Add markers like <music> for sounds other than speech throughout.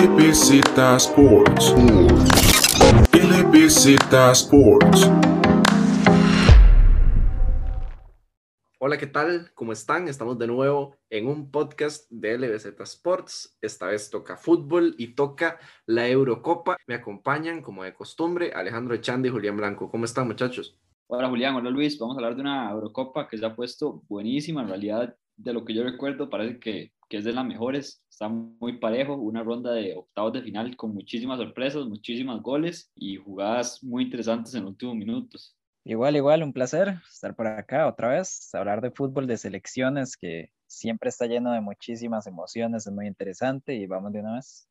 LBZ Sports. LBZ Sports. Hola, ¿qué tal? ¿Cómo están? Estamos de nuevo en un podcast de LBZ Sports. Esta vez toca fútbol y toca la Eurocopa. Me acompañan, como de costumbre, Alejandro Echandi y Julián Blanco. ¿Cómo están, muchachos? Hola, Julián. Hola, Luis. Vamos a hablar de una Eurocopa que se ha puesto buenísima. En realidad, de lo que yo recuerdo, parece que, que es de las mejores. Está muy parejo. Una ronda de octavos de final con muchísimas sorpresas, muchísimas goles y jugadas muy interesantes en los últimos minutos. Igual, igual, un placer estar por acá otra vez, hablar de fútbol, de selecciones, que siempre está lleno de muchísimas emociones, es muy interesante y vamos de una vez.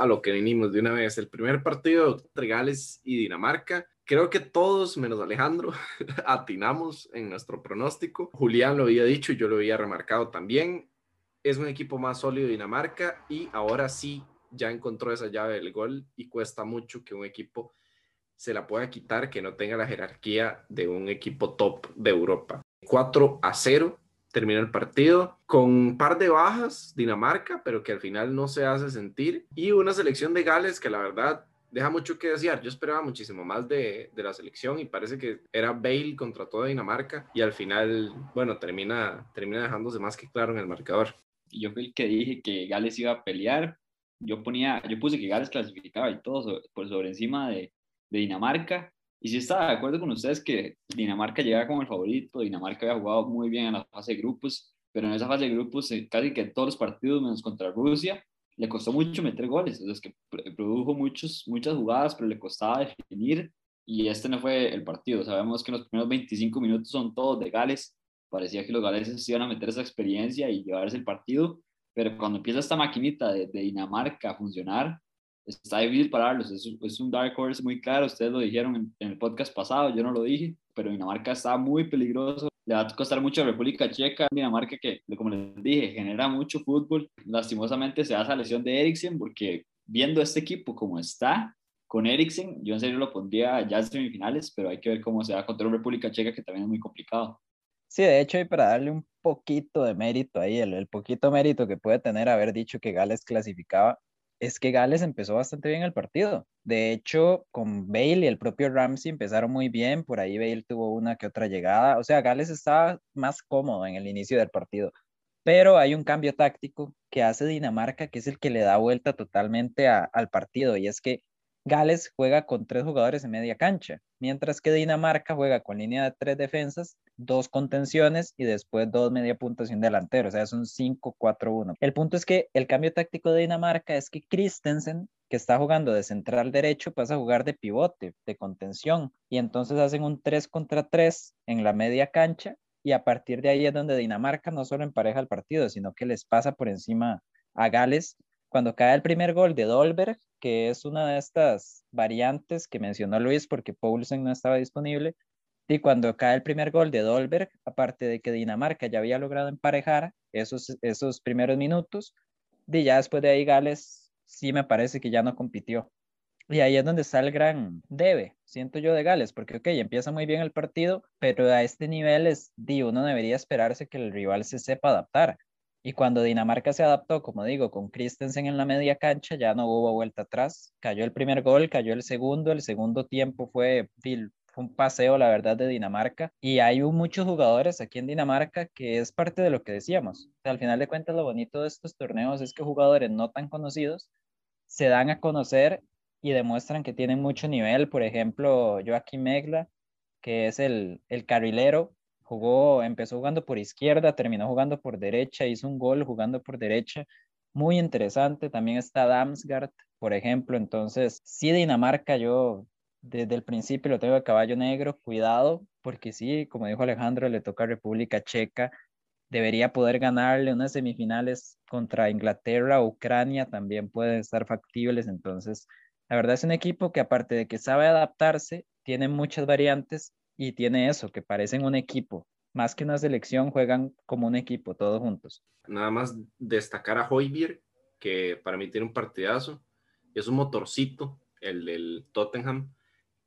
A lo que vinimos de una vez, el primer partido entre Gales y Dinamarca. Creo que todos, menos Alejandro, <laughs> atinamos en nuestro pronóstico. Julián lo había dicho y yo lo había remarcado también. Es un equipo más sólido Dinamarca y ahora sí ya encontró esa llave del gol y cuesta mucho que un equipo se la pueda quitar que no tenga la jerarquía de un equipo top de Europa. 4 a 0 termina el partido con un par de bajas Dinamarca, pero que al final no se hace sentir y una selección de Gales que la verdad deja mucho que desear. Yo esperaba muchísimo más de, de, la selección y parece que era Bale contra toda Dinamarca y al final, bueno, termina, termina dejándose más que claro en el marcador. Yo fui el que dije que Gales iba a pelear, yo ponía, yo puse que Gales clasificaba y todo por sobre encima de, de, Dinamarca. Y sí estaba de acuerdo con ustedes que Dinamarca llegaba como el favorito. Dinamarca había jugado muy bien en la fase de grupos, pero en esa fase de grupos, eh, casi que todos los partidos, menos contra Rusia, le costó mucho meter goles. Es que produjo muchos, muchas jugadas, pero le costaba definir. Y este no fue el partido. Sabemos que los primeros 25 minutos son todos de Gales. Parecía que los galeses iban a meter esa experiencia y llevarse el partido pero cuando empieza esta maquinita de, de Dinamarca a funcionar, está difícil pararlos. Es, es, un dark horse muy claro. Ustedes lo dijeron en, en, el podcast pasado, yo no lo dije, pero Dinamarca está muy peligroso. Le va a costar mucho a República Checa. Dinamarca que, como les dije, genera mucho fútbol. Lastimosamente se hace la lesión de Eriksen porque viendo este equipo como está, con Eriksen, yo en serio lo pondría ya en semifinales, pero hay que ver cómo se va contra República Checa, que también es muy complicado. Sí, de hecho, y para darle un poquito de mérito ahí, el, el, poquito mérito que puede tener haber dicho que Gales clasificaba, es que Gales empezó bastante bien el partido. De hecho, con Bale y el propio Ramsey empezaron muy bien, por ahí Bale tuvo una que otra llegada, o sea, Gales estaba más cómodo en el inicio del partido, pero hay un cambio táctico que hace Dinamarca, que es el que le da vuelta totalmente al partido, y es que Gales juega con tres jugadores en media cancha, mientras que Dinamarca juega con línea de tres defensas, dos contenciones y después dos media puntos y un delantero, o sea, es un 5-4-1. El punto es que el cambio táctico de Dinamarca es que Christensen, que está jugando de central derecho, pasa a jugar de pivote, de contención, y entonces hacen un 3 contra 3 en la media cancha, y a partir de ahí es donde Dinamarca no solo empareja el partido, sino que les pasa por encima a Gales cuando cae el primer gol de Dolberg, que es una de estas variantes que mencionó Luis porque Poulsen no estaba disponible, y cuando cae el primer gol de Dolberg, aparte de que Dinamarca ya había logrado emparejar esos, esos primeros minutos, y ya después de ahí Gales sí me parece que ya no compitió. Y ahí es donde está el gran debe, siento yo, de Gales, porque, ok, empieza muy bien el partido, pero a este nivel es, di, uno debería esperarse que el rival se sepa adaptar. Y cuando Dinamarca se adaptó, como digo, con Christensen en la media cancha, ya no hubo vuelta atrás. Cayó el primer gol, cayó el segundo, el segundo tiempo fue, un paseo, la verdad, de Dinamarca. Y hay muchos jugadores aquí en Dinamarca que es parte de lo que decíamos. Al final de cuentas, lo bonito de estos torneos es que jugadores no tan conocidos se dan a conocer y demuestran que tienen mucho nivel. Por ejemplo, Joaquín Megla, que es el, el carrilero, jugó, empezó jugando por izquierda, terminó jugando por derecha, hizo un gol jugando por derecha, muy interesante. También está Damsgaard, por ejemplo. Entonces, sí, Dinamarca, yo desde el principio lo tengo de caballo negro, cuidado, porque sí, como dijo Alejandro, le toca a República Checa, debería poder ganarle unas semifinales contra Inglaterra, Ucrania, también pueden estar factibles. Entonces, la verdad es un equipo que aparte de que sabe adaptarse, tiene muchas variantes y tiene eso, que parecen un equipo. Más que una selección, juegan como un equipo, todos juntos. Nada más destacar a Hoybier, que para mí tiene un partidazo. Es un motorcito, el del Tottenham,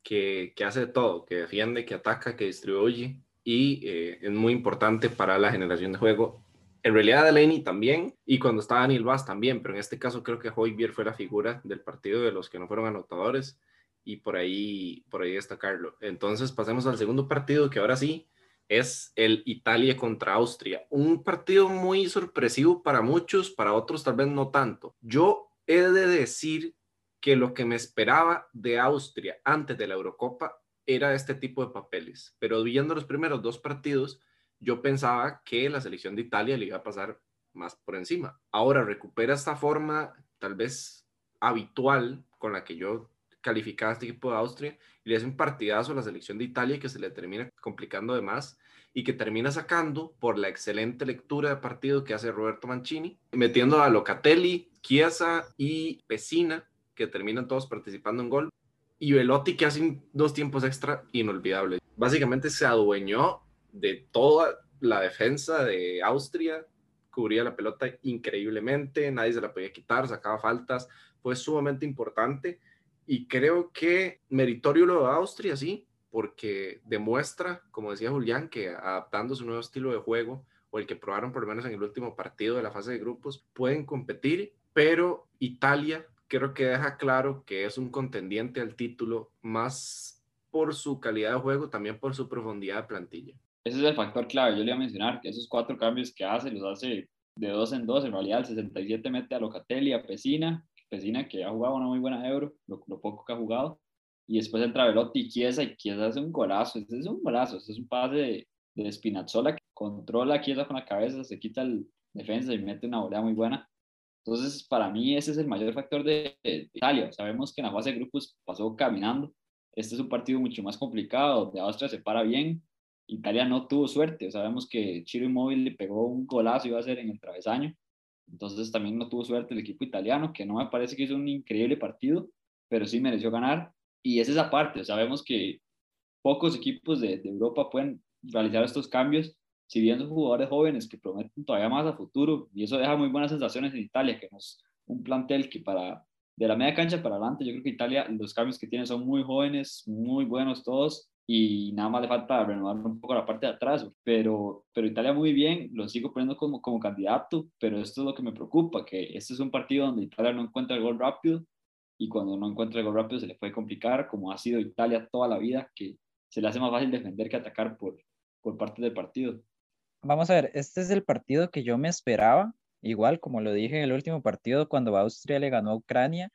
que, que hace todo, que defiende, que ataca, que distribuye y eh, es muy importante para la generación de juego En realidad Delaney también, y cuando estaba Daniel Vaz también, pero en este caso creo que Hoybier fue la figura del partido de los que no fueron anotadores y por ahí, por ahí destacarlo. Entonces pasemos al segundo partido que ahora sí es el Italia contra Austria. Un partido muy sorpresivo para muchos, para otros tal vez no tanto. Yo he de decir que lo que me esperaba de Austria antes de la Eurocopa era este tipo de papeles, pero viendo los primeros dos partidos, yo pensaba que la selección de Italia le iba a pasar más por encima. Ahora recupera esta forma tal vez habitual con la que yo calificaba a este equipo de Austria y le hace un partidazo a la selección de Italia que se le termina complicando de más y que termina sacando por la excelente lectura de partido que hace Roberto Mancini, metiendo a Locatelli, Chiesa y Pesina, que terminan todos participando en gol, y Velotti que hace dos tiempos extra inolvidables. Básicamente se adueñó de toda la defensa de Austria, cubría la pelota increíblemente, nadie se la podía quitar, sacaba faltas, fue sumamente importante y creo que meritorio lo de Austria, sí, porque demuestra, como decía Julián, que adaptando su nuevo estilo de juego o el que probaron por lo menos en el último partido de la fase de grupos, pueden competir, pero Italia creo que deja claro que es un contendiente al título más por su calidad de juego, también por su profundidad de plantilla. Ese es el factor clave. Yo le iba a mencionar que esos cuatro cambios que hace, los hace de dos en dos. En realidad, el 67 mete a Locatelli, a Pesina, Pesina que ha jugado una muy buena Euro, lo, poco que ha jugado. Y después entra Velotti y Chiesa, y Chiesa hace un golazo. Ese es un golazo, ese es un pase de, de Spinazzola que controla a Chiesa con la cabeza, se quita el defensa y mete una volea muy buena. Entonces, para mí ese es el mayor factor de, de, Italia. Sabemos que en la fase de grupos pasó caminando. Este es un partido mucho más complicado, de Austria se para bien, Italia no tuvo suerte. Sabemos que Chiro le pegó un golazo, iba a ser en el travesaño. Entonces también no tuvo suerte el equipo italiano, que no me parece que hizo un increíble partido, pero sí mereció ganar. Y es esa parte. Sabemos que pocos equipos de, de Europa pueden realizar estos cambios, si bien son jugadores jóvenes que prometen todavía más a futuro. Y eso deja muy buenas sensaciones en Italia, que no es un plantel que para de la media cancha para adelante, yo creo que Italia, los cambios que tiene son muy jóvenes, muy buenos todos, y nada más le falta renovar un poco la parte de atrás, pero, pero Italia muy bien, lo sigo poniendo como, como candidato, pero esto es lo que me preocupa, que este es un partido donde Italia no encuentra el gol rápido y cuando no encuentra el gol rápido se le puede complicar, como ha sido Italia toda la vida, que se le hace más fácil defender que atacar por, por parte del partido. Vamos a ver, este es el partido que yo me esperaba, igual como lo dije en el último partido cuando Austria le ganó a Ucrania,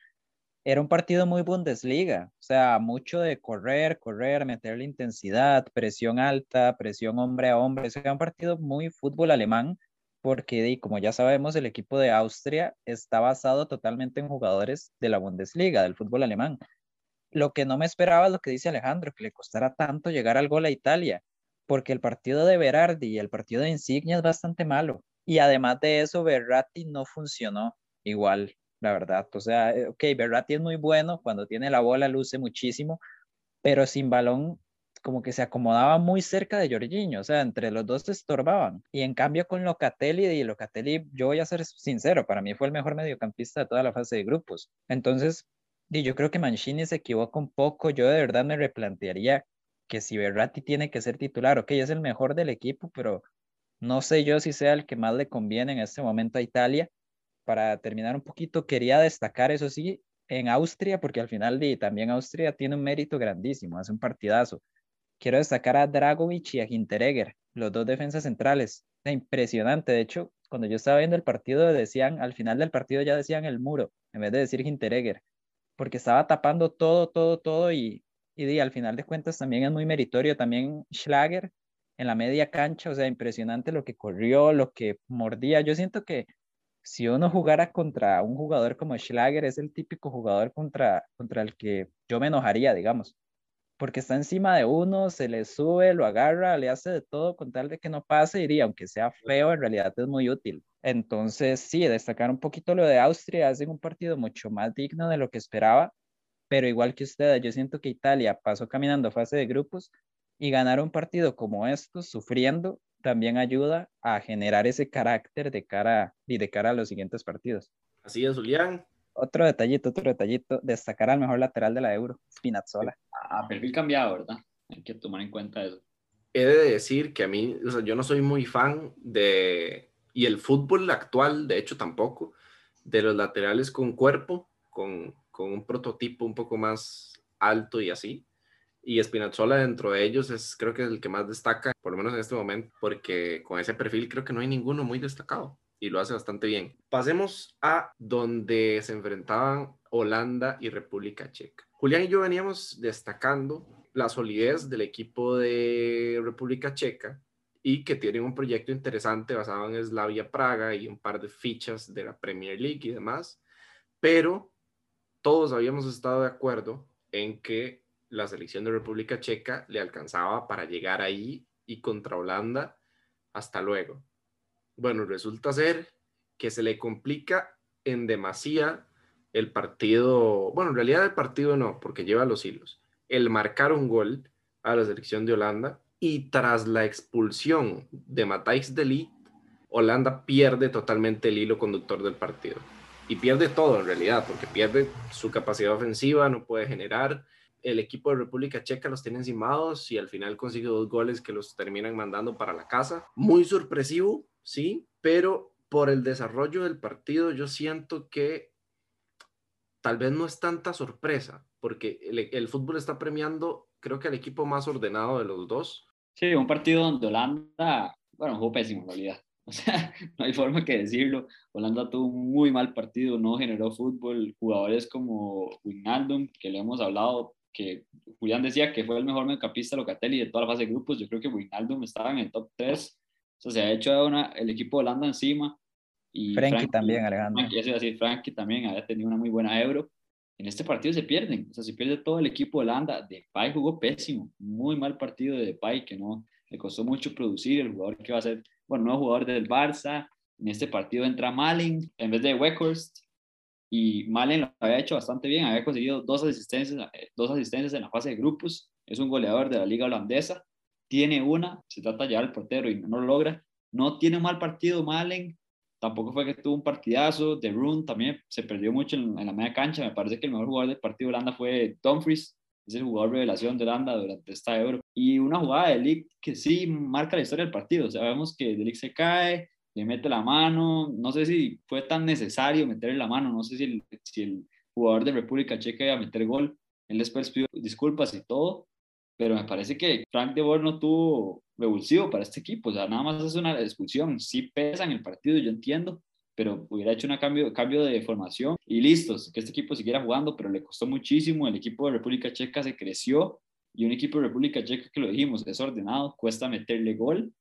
era un partido muy Bundesliga, o sea, mucho de correr, correr, meterle intensidad, presión alta, presión hombre a hombre, o sea, un partido muy fútbol alemán, porque como ya sabemos, el equipo de Austria está basado totalmente en jugadores de la Bundesliga, del fútbol alemán. Lo que no me esperaba es lo que dice Alejandro, que le costara tanto llegar al gol a Italia, porque el partido de Berardi y el partido de Insignia es bastante malo. Y además de eso, Berratti no funcionó igual la verdad. O sea, eh, ok, Berratti es muy bueno, cuando tiene la bola luce muchísimo, pero sin balón como que se acomodaba muy cerca de Jorginho, o sea, entre los dos se estorbaban. Y en cambio con Locatelli, y Locatelli, yo voy a ser sincero, para mí fue el mejor mediocampista de toda la fase de grupos. Entonces, y yo creo que Mancini se equivoca un poco, yo de verdad me replantearía que si Berratti tiene que ser titular, ok, es el mejor del equipo, pero no sé yo si sea el que más le conviene en este momento a Italia para terminar un poquito, quería destacar, eso sí, en Austria, porque al final de, también Austria tiene un mérito grandísimo, hace un partidazo. Quiero destacar a Dragovic y a Hinteregger, los dos defensas centrales. Impresionante, de hecho, cuando yo estaba viendo el partido, decían, al final del partido ya decían el muro, en vez de decir Hinteregger, porque estaba tapando todo, todo, todo y, y, al final de cuentas también es muy meritorio. También Schlager en la media cancha, o sea, impresionante lo que corrió, lo que mordía. Yo siento que si uno jugara contra un jugador como Schlager, es el típico jugador contra, contra el que yo me enojaría, digamos, porque está encima de uno, se le sube, lo agarra, le hace de todo con tal de que no pase, y aunque sea feo, en realidad es muy útil. Entonces, sí, destacar un poquito lo de Austria, hacen un partido mucho más digno de lo que esperaba, pero igual que ustedes, yo siento que Italia pasó caminando fase de grupos y ganar un partido como estos, sufriendo, también ayuda a generar ese carácter de cara, y de cara a los siguientes partidos. Así es, Julián. Otro detallito, otro detallito, destacar al mejor lateral de la Euro, Spinazzola. A perfil cambiado, ¿verdad? Hay que tomar en cuenta eso. He de decir que a mí, o sea, yo no soy muy fan de y el fútbol actual, de hecho, tampoco, de los laterales con cuerpo, con, con un prototipo un poco más alto y así. Y Spinazzola dentro de ellos es creo que es el que más destaca, por lo menos en este momento, porque con ese perfil creo que no hay ninguno muy destacado y lo hace bastante bien. Pasemos a donde se enfrentaban Holanda y República Checa. Julián y yo veníamos destacando la solidez del equipo de República Checa y que tienen un proyecto interesante basado en Slavia Praga y un par de fichas de la Premier League y demás, pero todos habíamos estado de acuerdo en que la selección de República Checa le alcanzaba para llegar ahí y contra Holanda, hasta luego. Bueno, resulta ser que se le complica en demasía el partido, bueno, en realidad el partido no, porque lleva los hilos, el marcar un gol a la selección de Holanda y tras la expulsión de Matthijs de Holanda pierde totalmente el hilo conductor del partido. Y pierde todo en realidad, porque pierde su capacidad ofensiva, no puede generar, el equipo de República Checa los tiene encimados y al final consigue dos goles que los terminan mandando para la casa. Muy sorpresivo, sí, pero por el desarrollo del partido yo siento que tal vez no es tanta sorpresa, porque el, fútbol está premiando, creo que al equipo más ordenado de los dos. Sí, un partido donde Holanda, bueno, jugó pésimo en realidad. <laughs> O sea, no hay forma que decirlo. Holanda tuvo un muy mal partido, no generó fútbol. Jugadores como Wijnaldum, que le hemos hablado, que Julián decía que fue el mejor mediocampista Locatelli de toda la fase de grupos, yo creo que Wijnaldum estaba en el top 3, o sea, se ha hecho una, el equipo de Holanda encima. Y Frankie, también, Alejandro. Frankie, eso decir, Frankie también había tenido una muy buena Euro. En este partido se pierden, o sea, se pierde todo el equipo de Holanda. Depay jugó pésimo, muy mal partido de Depay, que no le costó mucho producir. El jugador que va a ser, bueno, nuevo jugador del Barça. En este partido entra Malin en vez de Weghorst y Malen lo había hecho bastante bien, había conseguido dos asistencias, eh, dos asistencias en la fase de grupos, es un goleador de la liga holandesa, tiene una, se trata de llevar al portero y no lo logra, no tiene un mal partido Malen, tampoco fue que tuvo un partidazo, De Roon también se perdió mucho en, la media cancha, me parece que el mejor jugador del partido de Holanda fue Dumfries, es el jugador revelación de Holanda durante esta Euro, y una jugada de Ligt que sí marca la historia del partido, sabemos que De Ligt se cae, le mete la mano, no sé si fue tan necesario meterle la mano, no sé si el, si el jugador de República Checa iba a meter gol, él después pidió disculpas y todo, pero me parece que Frank de Boer no tuvo revulsivo para este equipo, o sea, nada más es una discusión, sí pesa en el partido, yo entiendo, pero hubiera hecho un cambio, cambio de formación y listos, que este equipo siguiera jugando, pero le costó muchísimo, el equipo de República Checa se creció y un equipo de República Checa que lo dijimos, es ordenado, cuesta meterle gol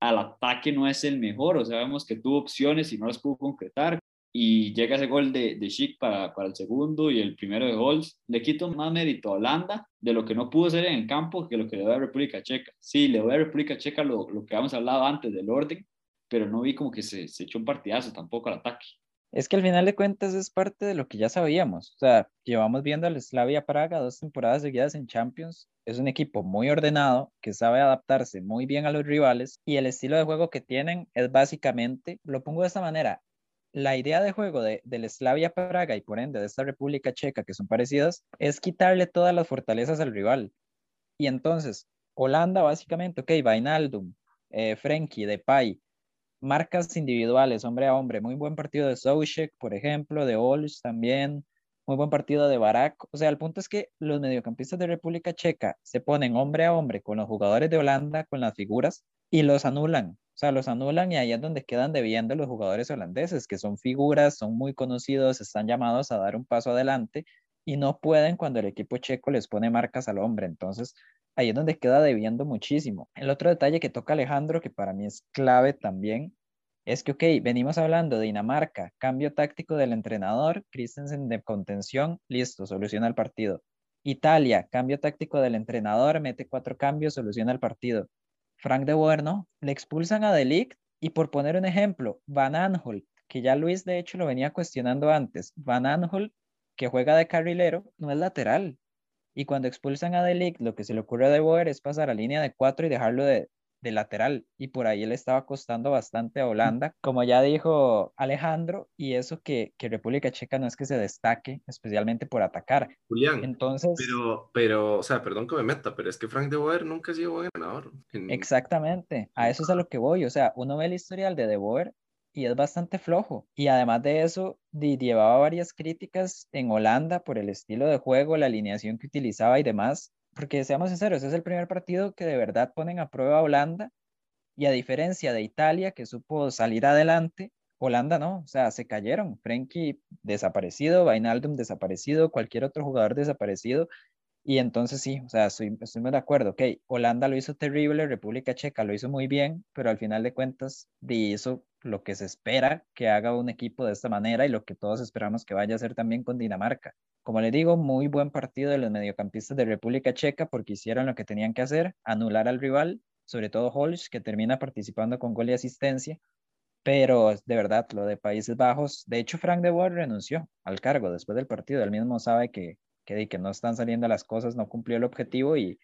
al ataque no es el mejor, o sea, vemos que tuvo opciones y no las pudo concretar. Y llega ese gol de, de Schick para, para el segundo y el primero de Holz. Le quito más mérito a Holanda de lo que no pudo hacer en el campo que lo que le doy a República Checa. Sí, le doy a República Checa lo, lo que habíamos hablado antes del orden, pero no vi como que se, se echó un partidazo tampoco al ataque. Es que al final de cuentas es parte de lo que ya sabíamos. O sea, llevamos viendo al Slavia Praga dos temporadas seguidas en Champions. Es un equipo muy ordenado, que sabe adaptarse muy bien a los rivales y el estilo de juego que tienen es básicamente, lo pongo de esta manera, la idea de juego de, del Slavia Praga y por ende de esta República Checa que son parecidas es quitarle todas las fortalezas al rival. Y entonces, Holanda básicamente, ok, Vainaldum, eh, Frenkie, Depay, marcas individuales, hombre a hombre. Muy buen partido de Soucek, por ejemplo, de Olsz también. Muy buen partido de Barak. O sea, el punto es que los mediocampistas de República Checa se ponen hombre a hombre con los jugadores de Holanda, con las figuras, y los anulan. O sea, los anulan y ahí es donde quedan debiendo los jugadores holandeses, que son figuras, son muy conocidos, están llamados a dar un paso adelante y no pueden cuando el equipo checo les pone marcas al hombre. Entonces, ahí es donde queda debiendo muchísimo. El otro detalle que toca Alejandro, que para mí es clave también, es que, ok, venimos hablando de Dinamarca, cambio táctico del entrenador, Christensen de contención, listo, soluciona el partido. Italia, cambio táctico del entrenador, mete cuatro cambios, soluciona el partido. Frank de Boer, le expulsan a Delict y por poner un ejemplo, Van Aanholt, que ya Luis de hecho lo venía cuestionando antes, Van Aanholt, que juega de carrilero, no es lateral, y cuando expulsan a Delic, lo que se le ocurre a De Boer es pasar a línea de cuatro y dejarlo de, lateral. Y por ahí le estaba costando bastante a Holanda, como ya dijo Alejandro, y eso que, que República Checa no es que se destaque, especialmente por atacar. Julián, entonces... Pero, pero, o sea, perdón que me meta, pero es que Frank De Boer nunca ha sido buen ganador. Exactamente, a eso es a lo que voy. O sea, uno ve el historial de De Boer y es bastante flojo. Y además de eso, llevaba varias críticas en Holanda por el estilo de juego, la alineación que utilizaba y demás. Porque seamos sinceros, es el primer partido que de verdad ponen a prueba a Holanda. Y a diferencia de Italia, que supo salir adelante, Holanda no, o sea, se cayeron. Frenkie desaparecido, Vainaldum desaparecido, cualquier otro jugador desaparecido. Y entonces sí, o sea, estoy, estoy de acuerdo. Ok, Holanda lo hizo terrible, República Checa lo hizo muy bien, pero al final de cuentas hizo lo que se espera que haga un equipo de esta manera y lo que todos esperamos que vaya a hacer también con Dinamarca. Como le digo, muy buen partido de los mediocampistas de República Checa porque hicieron lo que tenían que hacer, anular al rival, sobre todo Holsch, que termina participando con gol y asistencia. Pero de verdad, lo de Países Bajos, de hecho Frank de Boer renunció al cargo después del partido. Él mismo sabe que, que, que no están saliendo las cosas, no cumplió el objetivo y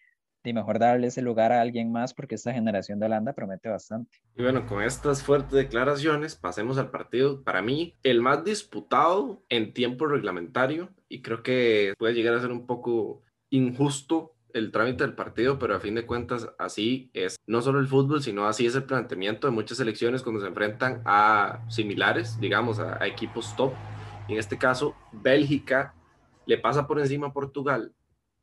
y mejor darle ese lugar a alguien más porque esta generación de Holanda promete bastante. Y bueno, con estas fuertes declaraciones, pasemos al partido. Para mí, el más disputado en tiempo reglamentario y creo que puede llegar a ser un poco injusto el trámite del partido, pero a fin de cuentas así es no solo el fútbol, sino así es el planteamiento de muchas selecciones cuando se enfrentan a similares, digamos, a, a equipos top. En este caso, Bélgica le pasa por encima a Portugal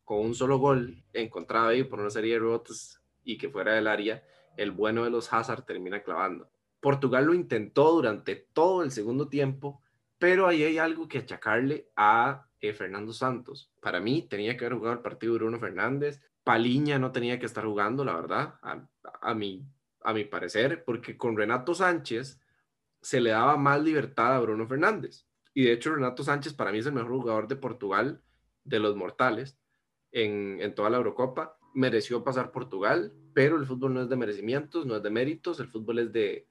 con un solo gol encontrado ahí por una serie de rebotes y que fuera del área, el bueno de los Hazard termina clavando. Portugal lo intentó durante todo el segundo tiempo, pero ahí hay algo que achacarle a eh, Fernando Santos. Para mí tenía que haber jugado el partido Bruno Fernández. Paliña no tenía que estar jugando, la verdad, a, a, a mi parecer, porque con Renato Sánchez se le daba más libertad a Bruno Fernández. Y de hecho Renato Sánchez para mí es el mejor jugador de Portugal de los mortales en, toda la Eurocopa. Mereció pasar Portugal, pero el fútbol no es de merecimientos, no es de méritos, el fútbol es de,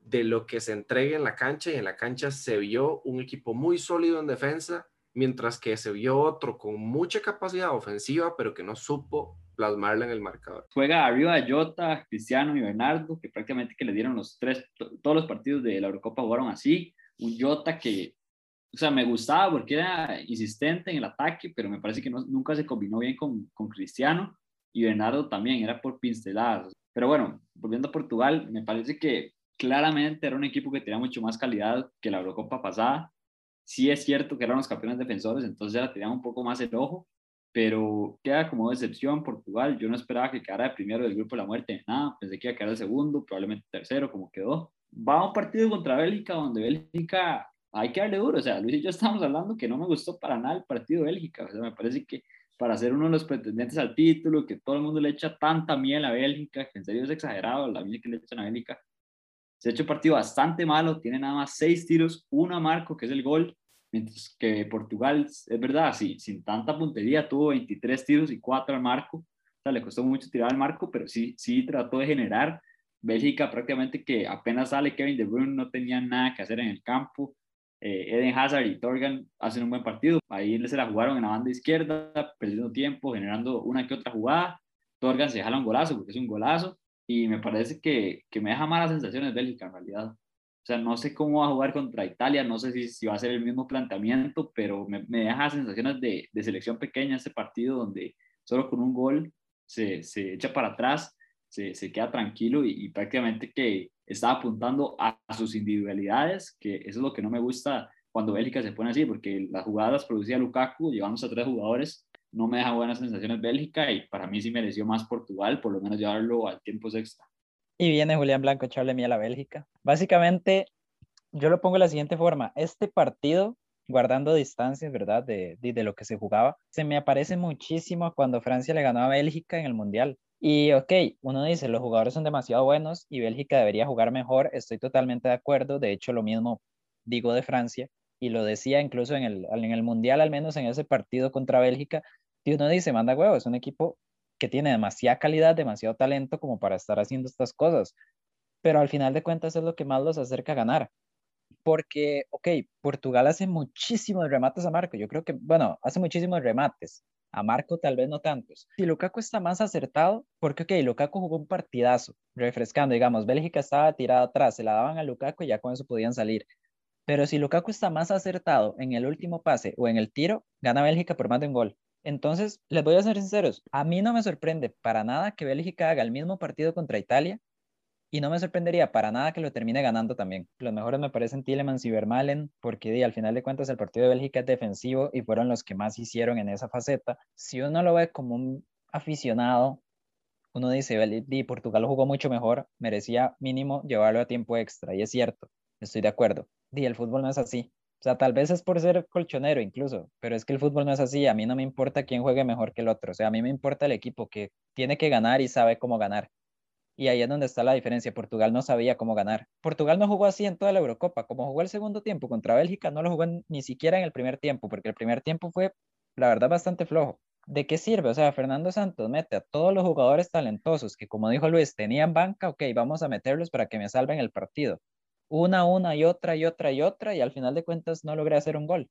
de lo que se entrega en la cancha y en la cancha se vio un equipo muy sólido en defensa, mientras que se vio otro con mucha capacidad ofensiva, pero que no supo plasmarla en el marcador. Juega arriba Jota, Cristiano y Bernardo, que prácticamente que le dieron los tres, todos los partidos de la Eurocopa jugaron así. Un Jota que o sea, me gustaba porque era insistente en el ataque, pero me parece que nunca se combinó bien con, con Cristiano y Bernardo también, era por pinceladas. Pero bueno, volviendo a Portugal, me parece que claramente era un equipo que tenía mucho más calidad que la Eurocopa pasada. Sí es cierto que eran los campeones defensores, entonces ya tenían un poco más el ojo, pero queda como decepción Portugal. Yo no esperaba que quedara de primero del grupo de la muerte, nada, pensé que iba a quedar de segundo, probablemente tercero, como quedó. Va a un partido contra Bélgica, donde Bélgica hay que darle duro. O sea, Luis y yo estamos hablando que no me gustó para nada el partido de Bélgica. O sea, me parece que para ser uno de los pretendientes al título, que todo el mundo le echa tanta miel a Bélgica, que en serio es exagerado la miel que le echan a Bélgica. Se ha hecho un partido bastante malo, tiene nada más seis tiros, uno a Marco, que es el gol, mientras que Portugal, es verdad, sí, sin tanta puntería, tuvo 23 tiros y cuatro al Marco. O sea, le costó mucho tirar al Marco, pero sí, sí trató de generar. Bélgica prácticamente que apenas sale Kevin De Bruyne no tenía nada que hacer en el campo eh, Eden Hazard y Torgan hacen un buen partido. Ahí se la jugaron en la banda izquierda, perdiendo tiempo, generando una que otra jugada. Torgan se jala un golazo porque es un golazo. Y me parece que, que me deja malas sensaciones Bélgica en realidad. O sea, no sé cómo va a jugar contra Italia, no sé si, si va a ser el mismo planteamiento, pero me, me deja sensaciones de, de, selección pequeña este partido donde solo con un gol se, se echa para atrás, se, queda tranquilo y, prácticamente que está apuntando a, sus individualidades, que eso es lo que no me gusta cuando Bélgica se pone así, porque las jugadas producía Lukaku, llevamos a tres jugadores, no me deja buenas sensaciones Bélgica y para mí sí mereció más Portugal, por lo menos llevarlo al tiempo extra. Y viene Julián Blanco echarle miel a Bélgica. Básicamente, yo lo pongo de la siguiente forma, este partido, guardando distancias, ¿verdad? De, de, de lo que se jugaba, se me aparece muchísimo cuando Francia le ganó a Bélgica en el Mundial. Y ok, uno dice, los jugadores son demasiado buenos y Bélgica debería jugar mejor, estoy totalmente de acuerdo, de hecho lo mismo digo de Francia y lo decía incluso en el, en el Mundial, al menos en ese partido contra Bélgica, y uno dice, manda huevo, es un equipo que tiene demasiada calidad, demasiado talento como para estar haciendo estas cosas, pero al final de cuentas es lo que más los acerca a ganar. Porque, ok, Portugal hace muchísimos remates a Marco. Yo creo que, bueno, hace muchísimos remates a Marco tal vez no tantos. Si Lukaku está más acertado, porque ok, Lukaku jugó un partidazo, refrescando, digamos, Bélgica estaba tirado atrás, se la daban a Lukaku y ya con eso podían salir. Pero si Lukaku está más acertado en el último pase o en el tiro, gana Bélgica por más de un gol. Entonces, les voy a ser sinceros, a mí no me sorprende para nada que Bélgica haga el mismo partido contra Italia y no me sorprendería para nada que lo termine ganando también. Los mejores me parecen Tielemans y Vermalen, porque di, al final de cuentas el partido de Bélgica es defensivo y fueron los que más hicieron en esa faceta. Si uno lo ve como un aficionado, uno dice, di, Portugal jugó mucho mejor, merecía mínimo llevarlo a tiempo extra, y es cierto, estoy de acuerdo. Di, el fútbol no es así. O sea, tal vez es por ser colchonero incluso, pero es que el fútbol no es así. A mí no me importa quién juegue mejor que el otro. O sea, a mí me importa el equipo que tiene que ganar y sabe cómo ganar. Y ahí es donde está la diferencia. Portugal no sabía cómo ganar. Portugal no jugó así en toda la Eurocopa. Como jugó el segundo tiempo contra Bélgica, no lo jugó ni siquiera en el primer tiempo, porque el primer tiempo fue, la verdad, bastante flojo. ¿De qué sirve? O sea, Fernando Santos mete a todos los jugadores talentosos que, como dijo Luis, tenían banca, ok, vamos a meterlos para que me salven el partido. Una, una y otra y otra y otra, y al final de cuentas no logré hacer un gol.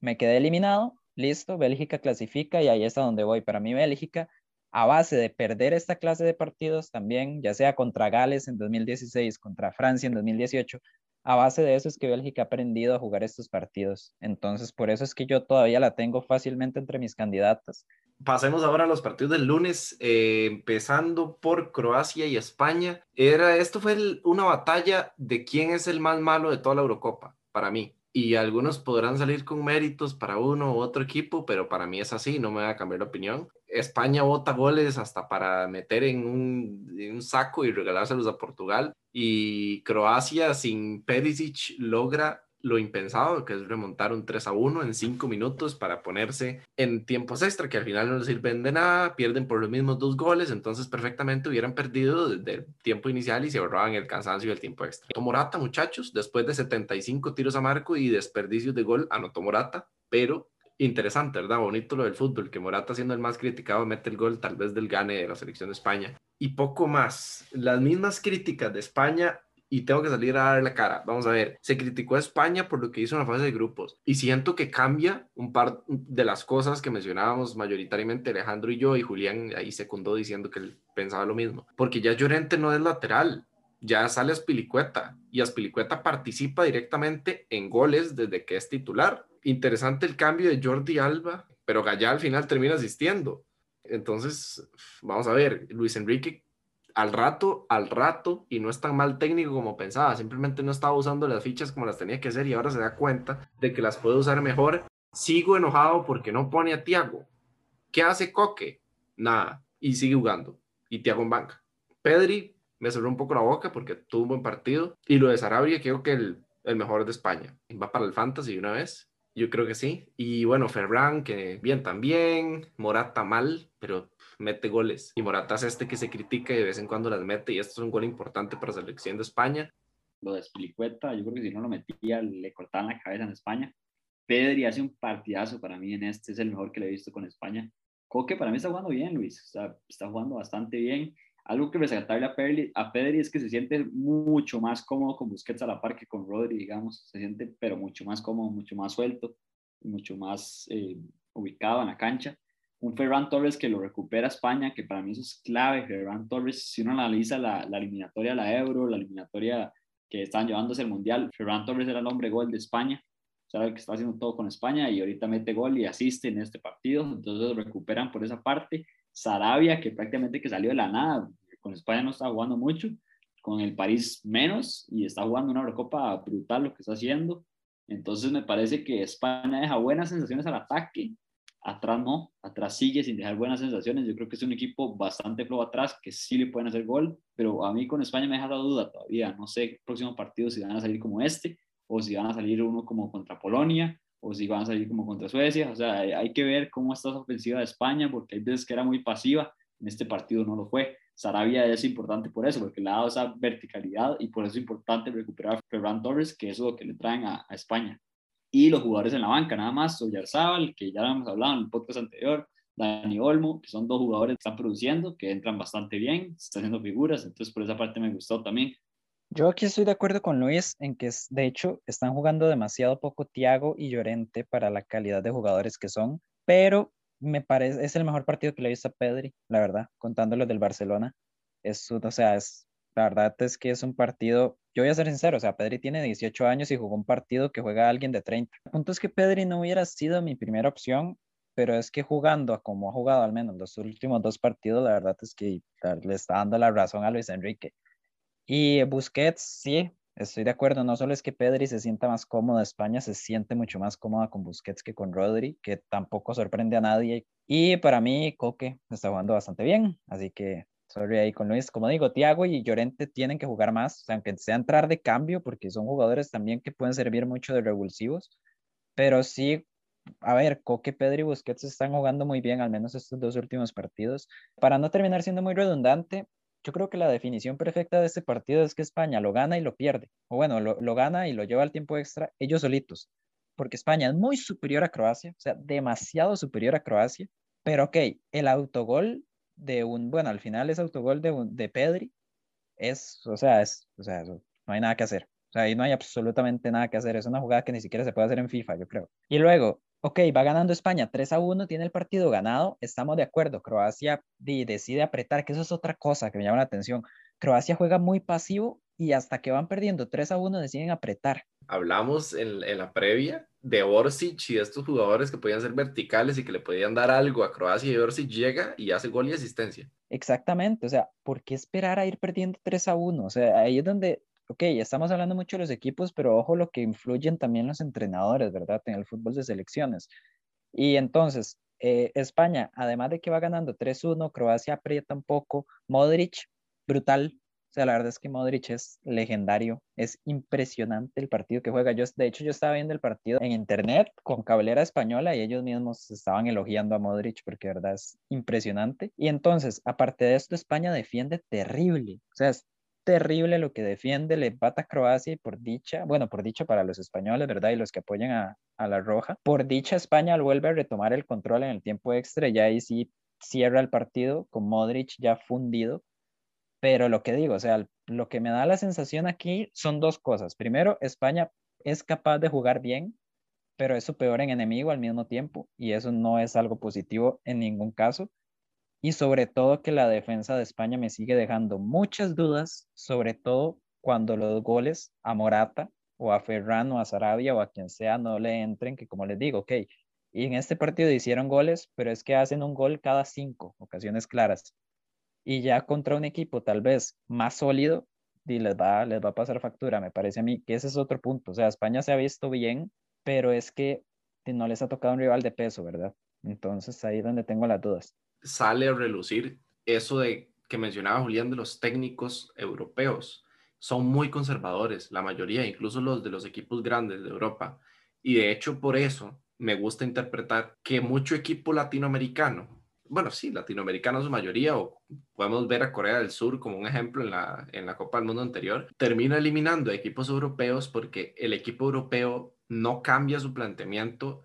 Me quedé eliminado, listo, Bélgica clasifica y ahí es a donde voy. Para mí, Bélgica a base de perder esta clase de partidos también, ya sea contra Gales en 2016, contra Francia en 2018, a base de eso es que Bélgica ha aprendido a jugar estos partidos. Entonces, por eso es que yo todavía la tengo fácilmente entre mis candidatas. Pasemos ahora a los partidos del lunes, eh, empezando por Croacia y España. Era, esto fue una batalla de quién es el más malo de toda la Eurocopa, para mí y algunos podrán salir con méritos para uno u otro equipo, pero para mí es así, no me va a cambiar la opinión. España bota goles hasta para meter en un, en un saco y regalárselos a Portugal. Y Croacia sin Perisic logra lo impensado, que es remontar un 3 a 1 en 5 minutos para ponerse en tiempos extra, que al final no les sirven de nada, pierden por los mismos dos goles, entonces perfectamente hubieran perdido desde el tiempo inicial y se ahorraban el cansancio y el tiempo extra. Morata, muchachos, después de 75 tiros a marco y desperdicios de gol, anotó Morata, pero interesante, ¿verdad? Bonito lo del fútbol, que Morata siendo el más criticado mete el gol tal vez del gane de la selección de España. Y poco más. Las mismas críticas de España y tengo que salir a dar la cara. Vamos a ver, se criticó a España por lo que hizo en la fase de grupos y siento que cambia un par de las cosas que mencionábamos mayoritariamente Alejandro y yo y Julián ahí secundó diciendo que él pensaba lo mismo, porque ya Llorente no es lateral, ya sale Aspilicueta y Aspilicueta participa directamente en goles desde que es titular. Interesante el cambio de Jordi Alba, pero Gallá al final termina asistiendo. Entonces, vamos a ver, Luis Enrique al rato, al rato, y no es tan mal técnico como pensaba, simplemente no estaba usando las fichas como las tenía que hacer y ahora se da cuenta de que las puede usar mejor. Sigo enojado porque no pone a Tiago. ¿Qué hace Coque? Nada, y sigue jugando. Y Tiago en banca. Pedri me cerró un poco la boca porque tuvo un buen partido. Y lo de Sarabia, creo que el, el mejor de España. Va para el Fantasy una vez. Yo creo que sí. Y bueno, Ferran, que bien también. Morata mal, pero mete goles. Y Morata es este que se critica y de vez en cuando las mete. Y esto es un gol importante para la selección de España. Lo de Spilicueta, yo creo que si no lo metía, le cortaban la cabeza en España. Pedri hace un partidazo para mí en este. Es el mejor que le he visto con España. Coque para mí está jugando bien, Luis. O sea, está jugando bastante bien. Algo que resaltarle a Pedri, a Pedri es que se siente mucho más cómodo con Busquets a la par que con Rodri, digamos. Se siente, pero mucho más cómodo, mucho más suelto, mucho más eh, ubicado en la cancha un Ferran Torres que lo recupera España, que para mí eso es clave. Ferran Torres, si uno analiza la, la eliminatoria la Euro, la eliminatoria que están llevándose el Mundial, Ferran Torres era el hombre gol de España, sabe que está haciendo todo con España y ahorita mete gol y asiste en este partido, entonces recuperan por esa parte. Sarabia, que prácticamente que salió de la nada, con España no está jugando mucho, con el París menos y está jugando una Eurocopa brutal lo que está haciendo. Entonces me parece que España deja buenas sensaciones al ataque atrás no, atrás sigue sin dejar buenas sensaciones. Yo creo que es un equipo bastante flojo atrás, que sí le pueden hacer gol, pero a mí con España me deja la duda todavía. No sé el próximo partido si van a salir como este, o si van a salir uno como contra Polonia, o si van a salir como contra Suecia. O sea, hay que ver cómo está esa ofensiva de España, porque hay veces que era muy pasiva, en este partido no lo fue. Sarabia es importante por eso, porque le ha dado esa verticalidad y por eso es importante recuperar a Ferran Torres, que es lo que le traen a España y los jugadores en la banca, nada más, Oyarzábal, que ya hemos hablado en el podcast anterior, Dani Olmo, que son dos jugadores que están produciendo, que entran bastante bien, están haciendo figuras, entonces por esa parte me gustó también. Yo aquí estoy de acuerdo con Luis en que de hecho están jugando demasiado poco Tiago y Llorente para la calidad de jugadores que son, pero me parece es el mejor partido que le he visto a Pedri, la verdad, contándolo del Barcelona. Es, o sea, es, la verdad es que es un partido yo voy a ser sincero, o sea, Pedri tiene 18 años y jugó un partido que juega alguien de 30. El punto es que Pedri no hubiera sido mi primera opción, pero es que jugando como ha jugado al menos los últimos dos partidos, la verdad es que le está dando la razón a Luis Enrique. Y Busquets, sí, estoy de acuerdo. No solo es que Pedri se sienta más cómodo, España se siente mucho más cómoda con Busquets que con Rodri, que tampoco sorprende a nadie. Y para mí, Coque está jugando bastante bien, así que sorry ahí con Luis. Como digo, Tiago y Llorente tienen que jugar más, aunque sea entrar de cambio, porque son jugadores también que pueden servir mucho de revulsivos. Pero sí, a ver, Coque, Pedri y Busquets están jugando muy bien, al menos estos dos últimos partidos. Para no terminar siendo muy redundante, yo creo que la definición perfecta de este partido es que España lo gana y lo pierde. O bueno, lo, lo gana y lo lleva al tiempo extra ellos solitos. Porque España es muy superior a Croacia, o sea, demasiado superior a Croacia. Pero ok, el autogol de un, bueno, al final ese autogol de, de Pedri es, o sea, es, o sea, no hay nada que hacer. O sea, ahí no hay absolutamente nada que hacer. Es una jugada que ni siquiera se puede hacer en FIFA, yo creo. Y luego, ok, va ganando España 3 a 1, tiene el partido ganado, estamos de acuerdo. Croacia decide apretar, que eso es otra cosa que me llama la atención. Croacia juega muy pasivo y hasta que van perdiendo 3 a 1 deciden apretar. Hablamos en, en la previa de Orsic y de estos jugadores que podían ser verticales y que le podían dar algo a Croacia y Orsic llega y hace gol y asistencia. Exactamente, o sea, ¿por qué esperar a ir perdiendo 3 a 1? O sea, ahí es donde, ok, estamos hablando mucho de los equipos, pero ojo lo que influyen también los entrenadores, ¿verdad? En el fútbol de selecciones. Y entonces, eh, España, además de que va ganando 3-1, Croacia aprieta un poco, Modric, brutal, sea, la verdad es que Modric es legendario, es impresionante el partido que juega. Yo, de hecho, yo estaba viendo el partido en internet con cablera española y ellos mismos estaban elogiando a Modric porque, de verdad, es impresionante. Y entonces, aparte de esto, España defiende terrible, o sea, es terrible lo que defiende, le empata a Croacia y por dicha, bueno, por dicha para los españoles, ¿verdad? Y los que apoyan a, a la Roja, por dicha España vuelve a retomar el control en el tiempo extra y ahí sí cierra el partido con Modric ya fundido pero lo que digo, o sea, lo que me da la sensación aquí son dos cosas. Primero, España es capaz de jugar bien, pero es su peor en enemigo al mismo tiempo, y eso no es algo positivo en ningún caso. Y sobre todo que la defensa de España me sigue dejando muchas dudas, sobre todo cuando los goles a Morata o a Ferran o a Sarabia o a quien sea no le entren, que como les digo, ok, y en este partido hicieron goles, pero es que hacen un gol cada cinco ocasiones claras y ya contra un equipo tal vez más sólido, y les va, les va a pasar factura, me parece a mí que ese es otro punto. O sea, España se ha visto bien, pero es que no les ha tocado un rival de peso, ¿verdad? Entonces ahí es donde tengo las dudas. Sale a relucir eso de que mencionaba Julián de los técnicos europeos. Son muy conservadores, la mayoría, incluso los de los equipos grandes de Europa. Y de hecho por eso me gusta interpretar que mucho equipo latinoamericano bueno, sí, latinoamericanos su mayoría, o podemos ver a Corea del Sur como un ejemplo en la, en la Copa del Mundo anterior, termina eliminando equipos europeos porque el equipo europeo no cambia su planteamiento,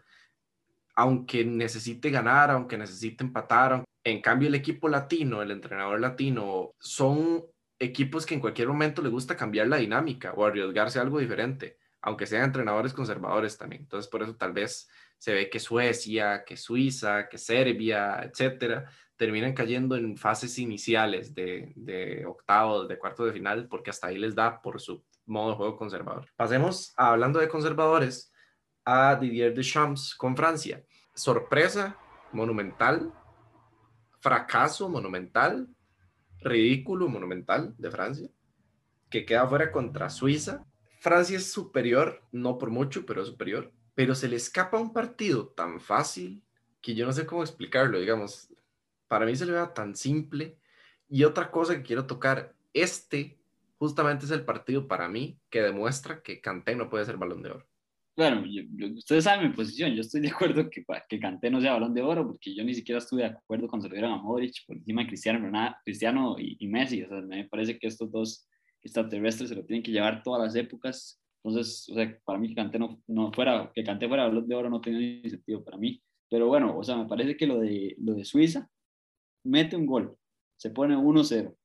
aunque necesite ganar, aunque necesite empatar. En cambio, el equipo latino, el entrenador latino, son equipos que en cualquier momento le gusta cambiar la dinámica o arriesgarse a algo diferente, aunque sean entrenadores conservadores también. Entonces, por eso tal vez se ve que Suecia, que Suiza, que Serbia, etcétera, terminan cayendo en fases iniciales de, de octavos, de cuartos de final, porque hasta ahí les da por su modo de juego conservador. Pasemos, hablando de conservadores, a Didier Deschamps con Francia. Sorpresa monumental, fracaso monumental, ridículo monumental de Francia, que queda fuera contra Suiza. Francia es superior, no por mucho, pero superior pero se le escapa un partido tan fácil que yo no sé cómo explicarlo, digamos. Para mí se le vea tan simple. Y otra cosa que quiero tocar, este justamente es el partido para mí que demuestra que Kanté no puede ser balón de oro. Bueno, ustedes saben mi posición, yo estoy de acuerdo que, que Kanté no sea balón de oro, porque yo ni siquiera estuve de acuerdo cuando se dieron a Modric por encima de Cristiano, Cristiano y, y Messi. O sea, me parece que estos dos extraterrestres se lo tienen que llevar todas las épocas entonces, o sea, para mí que Canté no, no fuera, que Canté fuera balón de oro no tenía ni sentido para mí. Pero bueno, o sea, me parece que lo de, lo de Suiza, mete un gol, se pone 1-0,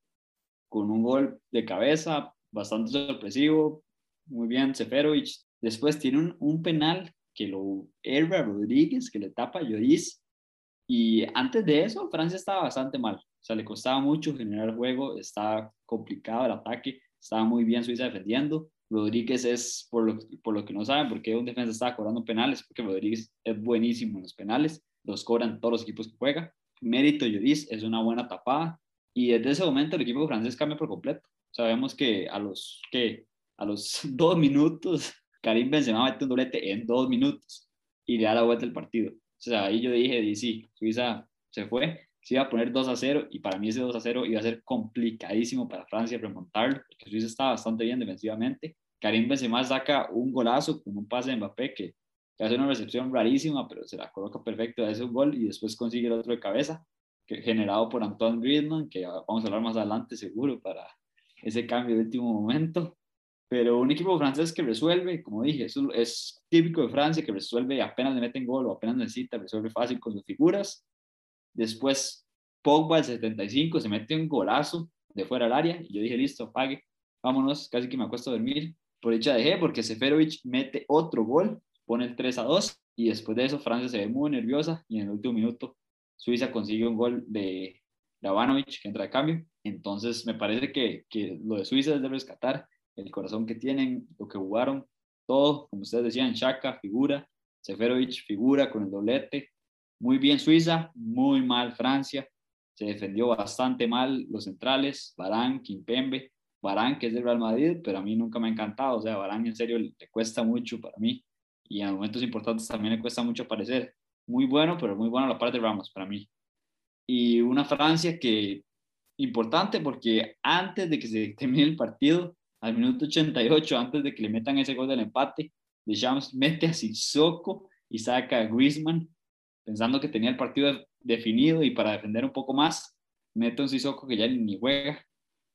con un gol de cabeza, bastante sorpresivo, muy bien, Seferovic. Después tiene un, un penal que lo erra Rodríguez, que le tapa a Lloris. Y antes de eso, Francia estaba bastante mal. O sea, le costaba mucho generar juego, estaba complicado el ataque, estaba muy bien Suiza defendiendo. Rodríguez es, por lo, por lo que no saben, porque un defensa estaba cobrando penales, porque Rodríguez es buenísimo en los penales, los cobran todos los equipos que juega. Mérito Lloris es una buena tapada y desde ese momento el equipo francés cambia por completo. Sabemos que a los, que a los <laughs> dos minutos, Karim Benzema mete un doblete en dos minutos y le da la vuelta al partido. O sea, ahí yo dije, sí, Suiza se fue, se iba a poner 2 a 0 y para mí ese 2 a 0 iba a ser complicadísimo para Francia remontarlo, porque Suiza estaba bastante bien defensivamente. Karim Benzema saca un golazo con un pase de Mbappé que, hace una recepción rarísima, pero se la coloca perfecto, hace un gol y después consigue el otro de cabeza, que, generado por Antoine Griezmann, que vamos a hablar más adelante seguro para ese cambio de último momento. Pero un equipo francés que resuelve, como dije, es, es típico de Francia, que resuelve apenas le meten gol o apenas necesita, resuelve fácil con sus figuras. Después, Pogba al 75 se mete un golazo de fuera del área y yo dije, listo, apague, vámonos, casi que me acuesto a dormir. Por dicha dejé porque Seferovic mete otro gol, pone el 3 a 2 y después de eso Francia se ve muy nerviosa y en el último minuto Suiza consigue un gol de Lavanovic que entra de cambio. Entonces me parece que, que lo de Suiza es de rescatar el corazón que tienen, lo que jugaron, todo, como ustedes decían, Shaka, figura, Seferovic, figura con el doblete. Muy bien Suiza, muy mal Francia. Se defendió bastante mal los centrales, Barán, Kimpembe, Barán, que es del Real Madrid, pero a mí nunca me ha encantado. O sea, Barán en serio le cuesta mucho para mí y en momentos importantes también le cuesta mucho aparecer. Muy bueno, pero muy bueno la parte de Ramos para mí. Y una Francia que importante porque antes de que se termine el partido, al minuto 88, antes de que le metan ese gol del empate, Deschamps mete a Sissoko y saca a Griezmann, pensando que tenía el partido definido y para defender un poco más, mete a un Sissoko que ya ni juega.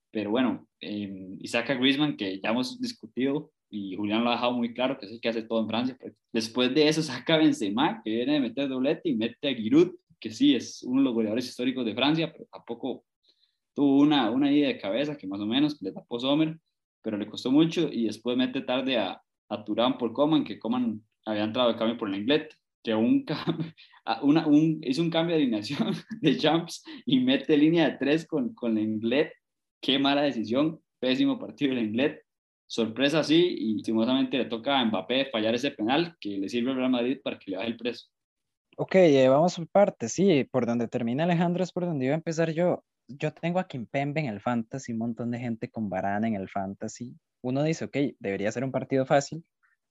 Pero bueno, eh, y saca a Griezmann, que ya hemos discutido y Julián lo ha dejado muy claro, que es el que hace todo en Francia. Después de eso saca a Benzema, que viene de meter doblete, y mete a Giroud, que sí es uno de los goleadores históricos de Francia, pero tampoco tuvo una, una idea de cabeza que más o menos le tapó Sommer pero le costó mucho y después mete tarde a, a Turán por Coman, que Coman había entrado de cambio por Lenglet, que un, <laughs> una, un, hizo un cambio de alineación <laughs> de Champs y mete línea de tres con, con Lenglet. Qué mala decisión, pésimo partido de Lenglet. Sorpresa sí, y lastimosamente le toca a Mbappé fallar ese penal que le sirve al Real Madrid para que le baje el precio. Ok, eh, vamos por partes, sí, por donde termina Alejandro es por donde iba a empezar yo yo tengo a Kimpembe en el fantasy, un montón de gente con Varane en el fantasy. Uno dice, ok, debería ser un partido fácil.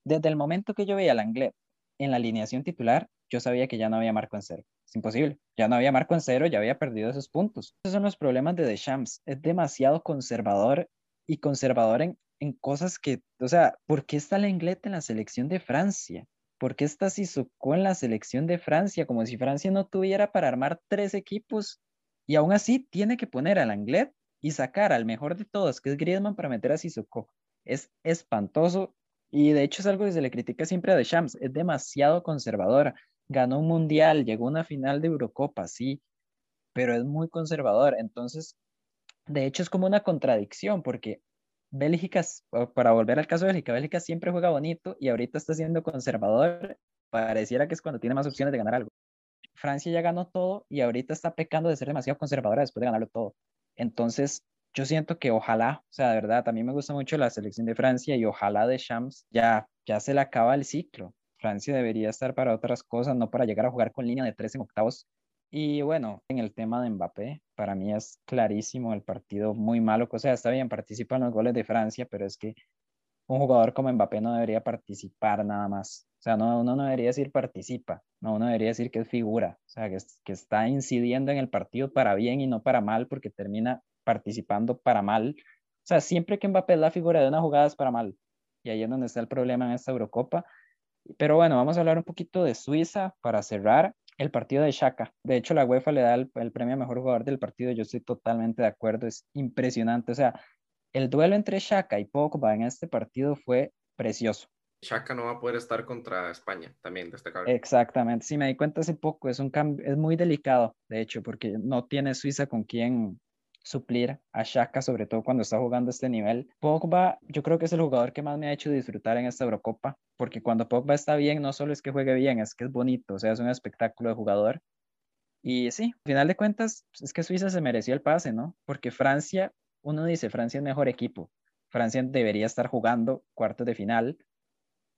Desde el momento que yo veía al Anglet en la alineación titular, yo sabía que ya no había marco en cero. Es imposible. Ya no había marco en cero, ya había perdido esos puntos. Esos son los problemas de Deschamps. Es demasiado conservador y conservador en, en cosas que, o sea, ¿por qué está el Anglet en la selección de Francia? ¿Por qué está Sissoko en la selección de Francia? Como si Francia no tuviera para armar tres equipos y aún así tiene que poner al Anglet y sacar al mejor de todos, que es Griezmann, para meter a Sissoko. Es espantoso y de hecho es algo que se le critica siempre a Deschamps. Es demasiado conservador. Ganó un mundial, llegó a una final de Eurocopa, sí, pero es muy conservador. Entonces, de hecho es como una contradicción porque Bélgica, para volver al caso de Bélgica, Bélgica siempre juega bonito y ahorita está siendo conservador. Pareciera que es cuando tiene más opciones de ganar algo. Francia ya ganó todo y ahorita está pecando de ser demasiado conservadora después de ganarlo todo. Entonces, yo siento que ojalá, o sea, de verdad, a mí me gusta mucho la selección de Francia y ojalá de Shams ya, ya se le acaba el ciclo. Francia debería estar para otras cosas, no para llegar a jugar con línea de tres en octavos. Y bueno, en el tema de Mbappé, para mí es clarísimo el partido muy malo. O sea, está bien, participa en los goles de Francia, pero es que un jugador como Mbappé no debería participar nada más. O sea, no, uno no debería decir participa, no, uno debería decir que es figura, o sea, que, que está incidiendo en el partido para bien y no para mal, porque termina participando para mal. O sea, siempre que Mbappé es la figura de una jugada es para mal. Y ahí es donde está el problema en esta Eurocopa. Pero bueno, vamos a hablar un poquito de Suiza para cerrar el partido de Shaka. De hecho, la UEFA le da el, el premio a mejor jugador del partido. Yo estoy totalmente de acuerdo. Es impresionante. O sea, el duelo entre Shaka y Pogba en este partido fue precioso. Shaka no va a poder estar contra España, también destacable. Exactamente, sí, me di cuenta hace poco, es un cambio, es muy delicado, de hecho, porque no tiene Suiza con quien suplir a Shaka, sobre todo cuando está jugando este nivel. Pogba, yo creo que es el jugador que más me ha hecho disfrutar en esta Eurocopa, porque cuando Pogba está bien, no solo es que juegue bien, es que es bonito, o sea, es un espectáculo de jugador. Y sí, al final de cuentas, es que Suiza se mereció el pase, ¿no? Porque Francia, uno dice, Francia es mejor equipo. Francia debería estar jugando cuartos de final,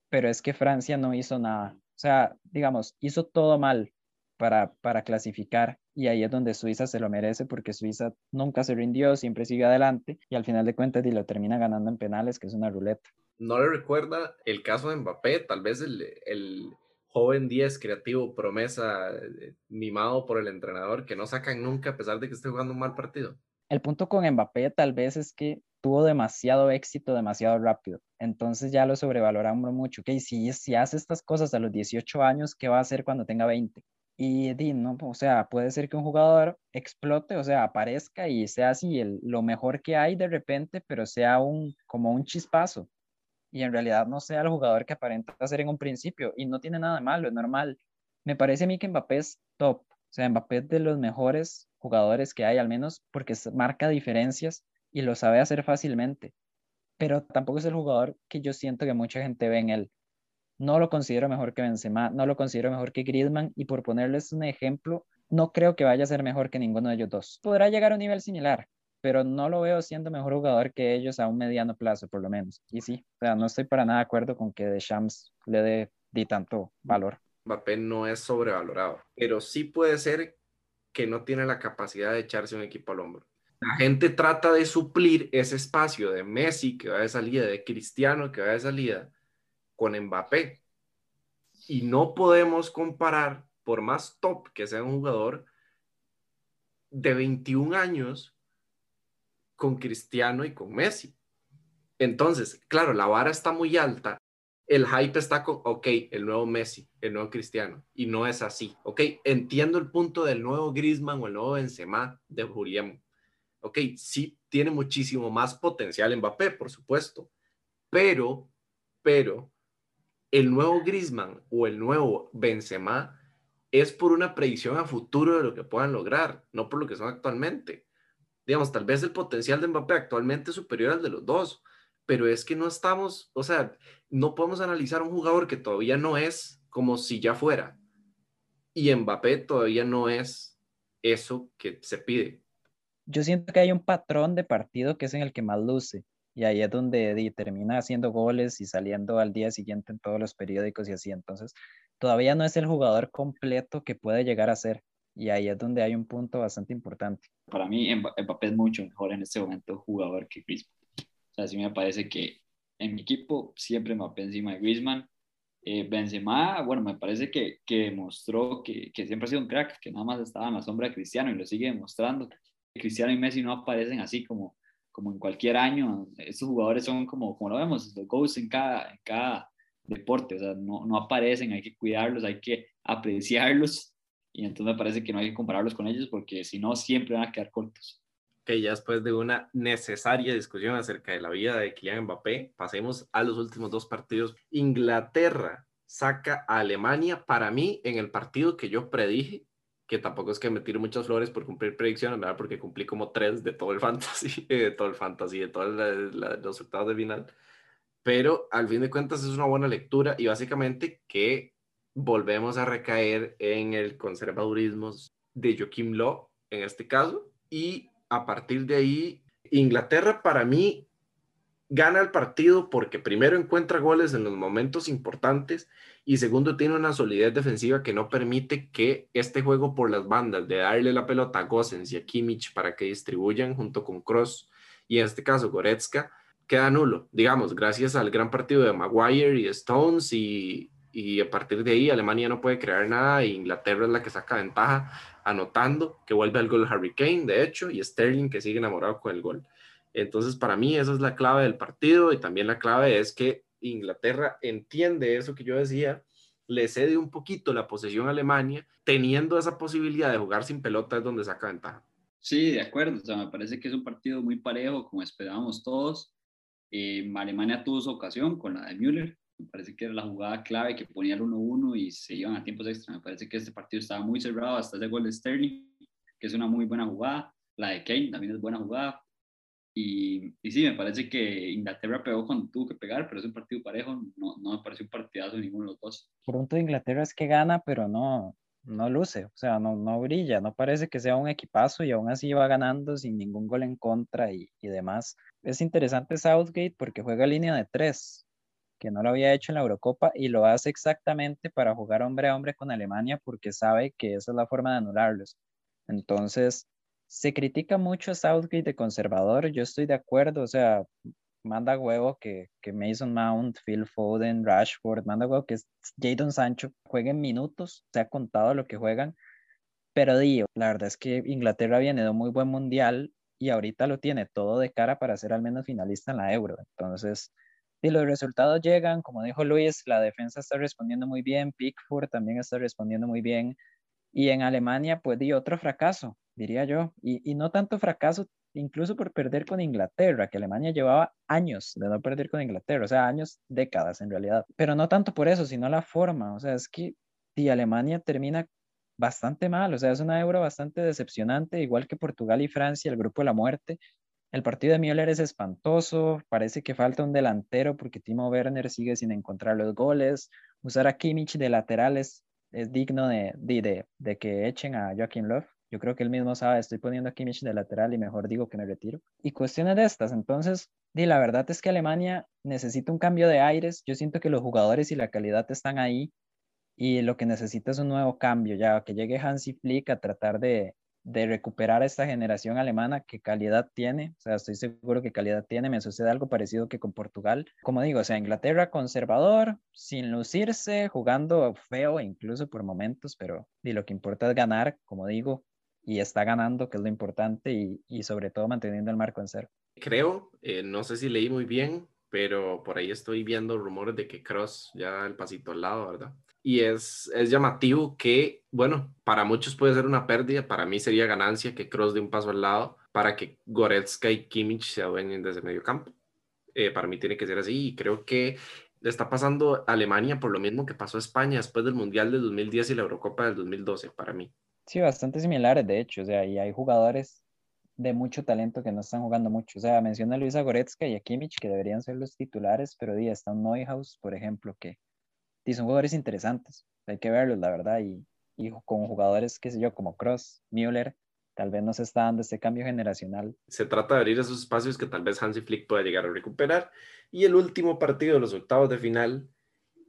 pero es que Francia no hizo nada. O sea, digamos, hizo todo mal para, para clasificar y ahí es donde Suiza se lo merece porque Suiza nunca se rindió, siempre sigue adelante y al final de cuentas y lo termina ganando en penales, que es una ruleta. ¿No le recuerda el caso de Mbappé? Tal vez el, el joven 10 creativo, promesa, eh, mimado por el entrenador, que no sacan nunca a pesar de que esté jugando un mal partido. El punto con Mbappé tal vez es que tuvo demasiado éxito demasiado rápido. Entonces ya lo sobrevaloramos mucho. Ok, si, si hace estas cosas a los 18 años, ¿qué va a hacer cuando tenga 20? Y di, no, o sea, puede ser que un jugador explote, o sea, aparezca y sea así el, lo mejor que hay de repente, pero sea un, como un chispazo. Y en realidad no sea el jugador que aparenta ser en un principio. Y no tiene nada de malo, es normal. Me parece a mí que Mbappé es top. O sea, Mbappé es de los mejores jugadores que hay, al menos porque marca diferencias y lo sabe hacer fácilmente. Pero tampoco es el jugador que yo siento que mucha gente ve en él. No lo considero mejor que Benzema, no lo considero mejor que Griezmann y por ponerles un ejemplo, no creo que vaya a ser mejor que ninguno de ellos dos. Podrá llegar a un nivel similar, pero no lo veo siendo mejor jugador que ellos a un mediano plazo, por lo menos. Y sí, o sea, no estoy para nada de acuerdo con que Deschamps le dé di tanto valor. Mbappé no es sobrevalorado, pero sí puede ser que no tiene la capacidad de echarse un equipo al hombro. La gente trata de suplir ese espacio de Messi que va de salida, de Cristiano que va de salida, con Mbappé. Y no podemos comparar, por más top que sea un jugador, de 21 años con Cristiano y con Messi. Entonces, claro, la vara está muy alta. El hype está con, ok, el nuevo Messi, el nuevo Cristiano, y no es así. Ok, entiendo el punto del nuevo Griezmann o el nuevo Benzema de Julián. Ok, sí tiene muchísimo más potencial Mbappé, por supuesto, pero, pero el nuevo Griezmann o el nuevo Benzema es por una predicción a futuro de lo que puedan lograr, no por lo que son actualmente. Digamos, tal vez el potencial de Mbappé actualmente es superior al de los dos, pero es que no estamos, o sea, no podemos analizar un jugador que todavía no es como si ya fuera. Y Mbappé todavía no es eso que se pide. Yo siento que hay un patrón de partido que es en el que más luce y ahí es donde termina haciendo goles y saliendo al día siguiente en todos los periódicos y así. Entonces, todavía no es el jugador completo que puede llegar a ser. Y ahí es donde hay un punto bastante importante. Para mí, Mbappé es mucho mejor en este momento jugador que Griezmann. O sea, sí me parece que en mi equipo siempre Mbappé encima de Griezmann. Eh, Benzema, bueno, me parece que, que demostró que, que, siempre ha sido un crack, que nada más estaba en la sombra de Cristiano y lo sigue demostrando. Cristiano y Messi no aparecen así como como en cualquier año, estos jugadores son como, como lo vemos, los goals en cada, en cada deporte, o sea, no, no aparecen, hay que cuidarlos, hay que apreciarlos, y entonces me parece que no hay que compararlos con ellos porque si no, siempre van a quedar cortos. Que ya después de una necesaria discusión acerca de la vida de Kylian Mbappé, pasemos a los últimos dos partidos. Inglaterra saca a Alemania para mí en el partido que yo predije que tampoco es que me tire muchas flores por cumplir predicciones, ¿verdad? Porque cumplí como tres de todo el <laughs> fantasy, de todo el fantasy, de todos los octavos de final. Pero al fin de cuentas es una buena lectura y básicamente que volvemos a recaer en el conservadurismo de Joaquim Law en este caso y a partir de ahí Inglaterra para mí gana el partido porque primero encuentra goles en los momentos importantes y segundo tiene una solidez defensiva que no permite que este juego por las bandas de darle la pelota a Gosens y a Kimmich para que distribuyan junto con Cross y en este caso Goretzka queda nulo, digamos, gracias al gran partido de Maguire y Stones y, y a partir de ahí Alemania no puede crear nada e Inglaterra es la que saca ventaja anotando, que vuelve al gol Harry Kane, de hecho, y Sterling que sigue enamorado con el gol. Entonces, para mí, esa es la clave del partido y también la clave es que Inglaterra entiende eso que yo decía, le cede un poquito la posesión a Alemania, teniendo esa posibilidad de jugar sin pelota es donde saca ventaja. Sí, de acuerdo. O sea, me parece que es un partido muy parejo, como esperábamos todos. Eh, Alemania tuvo su ocasión con la de Müller. Me parece que era la jugada clave que ponía el 1-1 y se iban a tiempos extra. Me parece que este partido estaba muy cerrado hasta ese gol de Sterling, que es una muy buena jugada. La de Kane también es buena jugada. Y, y, sí, me parece que Inglaterra pegó cuando tuvo que pegar, pero es un partido parejo, no, no me pareció un partidazo ninguno de los dos. Pronto Inglaterra es que gana, pero no, no luce, o sea, no, no brilla, no parece que sea un equipazo y aún así va ganando sin ningún gol en contra y, y demás. Es interesante Southgate porque juega línea de tres, que no lo había hecho en la Eurocopa y lo hace exactamente para jugar hombre a hombre con Alemania porque sabe que esa es la forma de anularlos. Entonces, se critica mucho a Southgate de conservador, yo estoy de acuerdo, o sea, manda huevo que, que Mason Mount, Phil Foden, Rashford, manda huevo que Jadon Sancho jueguen minutos, se ha contado lo que juegan, pero digo, la verdad es que Inglaterra viene de un muy buen mundial y ahorita lo tiene todo de cara para ser al menos finalista en la Euro. Entonces, si los resultados llegan, como dijo Luis, la defensa está respondiendo muy bien, Pickford también está respondiendo muy bien. Y en Alemania, pues di otro fracaso, diría yo. Y, y no tanto fracaso, incluso por perder con Inglaterra, que Alemania llevaba años de no perder con Inglaterra, o sea, años, décadas en realidad. Pero no tanto por eso, sino la forma. O sea, es que si Alemania termina bastante mal, o sea, es una euro bastante decepcionante, igual que Portugal y Francia, el grupo de la muerte. El partido de Müller es espantoso, parece que falta un delantero porque Timo Werner sigue sin encontrar los goles. Usar a Kimmich de laterales es digno de, de, de, que echen a Joaquín Love. Yo creo que él mismo sabe, estoy poniendo a Kimmich de lateral y mejor digo que me retiro. Y cuestiones de estas, entonces, di, la verdad es que Alemania necesita un cambio de aires. Yo siento que los jugadores y la calidad están ahí, y lo que necesita es un nuevo cambio, ya que llegue Hansi Flick a tratar de, de recuperar esta generación alemana que calidad tiene, o sea, estoy seguro que calidad tiene, me sucede algo parecido que con Portugal, como digo, o sea, Inglaterra conservador, sin lucirse, jugando feo incluso por momentos, pero y lo que importa es ganar, como digo, y está ganando, que es lo importante, y, y sobre todo manteniendo el marco en cero. Creo, eh, no sé si leí muy bien, pero por ahí estoy viendo rumores de que Cross ya el pasito al lado, ¿verdad? Y es, es llamativo que, bueno, para muchos puede ser una pérdida, para mí sería ganancia que Cross dé un paso al lado para que Goretzka y Kimmich se adueñen desde medio campo. Eh, para mí tiene que ser así y creo que le está pasando a Alemania por lo mismo que pasó a España después del Mundial del 2010 y la Eurocopa del 2012, para mí. Sí, bastante similares, de hecho, o sea, y hay jugadores de mucho talento que no están jugando mucho. O sea, menciona a Luisa Goretzka y a Kimmich que deberían ser los titulares, pero día está un Neuhaus, por ejemplo, que y son jugadores interesantes, hay que verlos, la verdad, y, y con jugadores, qué sé yo, como Cross, Müller, tal vez no se está dando este cambio generacional. Se trata de abrir esos espacios que tal vez Hansi Flick pueda llegar a recuperar. Y el último partido de los octavos de final,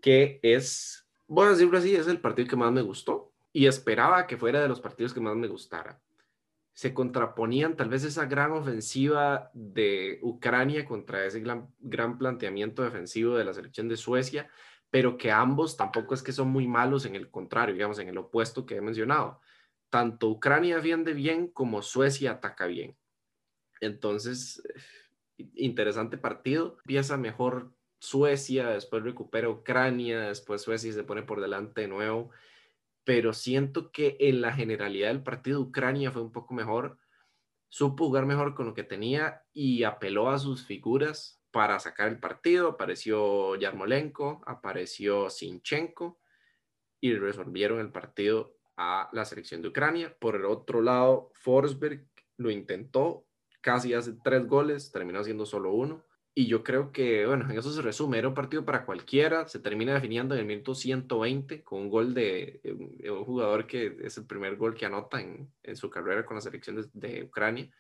que es, bueno, decirlo así, es el partido que más me gustó y esperaba que fuera de los partidos que más me gustara. Se contraponían tal vez esa gran ofensiva de Ucrania contra ese gran, gran planteamiento defensivo de la selección de Suecia pero que ambos tampoco es que son muy malos en el contrario, digamos, en el opuesto que he mencionado. Tanto Ucrania defiende bien como Suecia ataca bien. Entonces, interesante partido. Empieza mejor Suecia, después recupera Ucrania, después Suecia se pone por delante de nuevo. Pero siento que en la generalidad del partido Ucrania fue un poco mejor, supo jugar mejor con lo que tenía y apeló a sus figuras para sacar el partido. Apareció Yarmolenko, apareció Sinchenko y resolvieron el partido a la selección de Ucrania. Por el otro lado, Forsberg lo intentó, casi hace tres goles, terminó haciendo solo uno. Y yo creo que, bueno, en eso se resume, era un partido para cualquiera, se termina definiendo en el minuto 120 con un gol de, un jugador que es el primer gol que anota en, en su carrera con la selección de, de, Ucrania.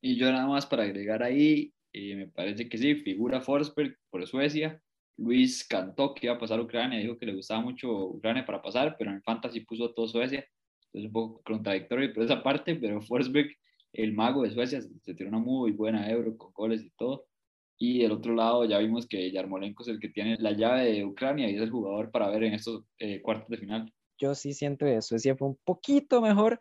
Y yo nada más para agregar ahí, y me parece que sí, figura Forsberg por Suecia. Luis cantó que iba a pasar Ucrania, dijo que le gustaba mucho Ucrania para pasar, pero en Fantasy puso todo Suecia. Entonces un poco contradictorio por esa parte, pero Forsberg, el mago de Suecia, se tiró una muy buena euro con goles y todo. Y del otro lado ya vimos que Yarmolenko es el que tiene la llave de Ucrania y es el jugador para ver en estos eh, cuartos de final. Yo sí siento que Suecia fue un poquito mejor,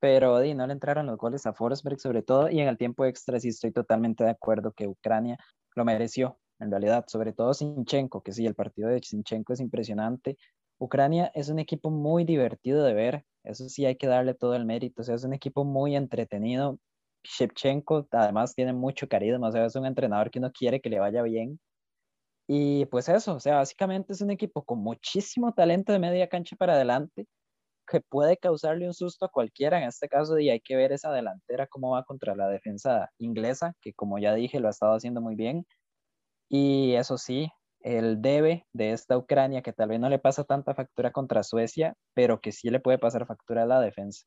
pero di, no le entraron los goles a Forsberg sobre todo y en el tiempo extra sí estoy totalmente de acuerdo que Ucrania lo mereció en realidad, sobre todo Sinchenko, que sí, el partido de Sinchenko es impresionante. Ucrania es un equipo muy divertido de ver, eso sí hay que darle todo el mérito, o sea, es un equipo muy entretenido. Shevchenko además tiene mucho carisma, o sea, es un entrenador que uno quiere que le vaya bien. Y pues eso, o sea, básicamente es un equipo con muchísimo talento de media cancha para adelante que puede causarle un susto a cualquiera. En este caso, y hay que ver esa delantera cómo va contra la defensa inglesa, que como ya dije, lo ha estado haciendo muy bien. Y eso sí, el debe de esta Ucrania, que tal vez no le pasa tanta factura contra Suecia, pero que sí le puede pasar factura a la defensa.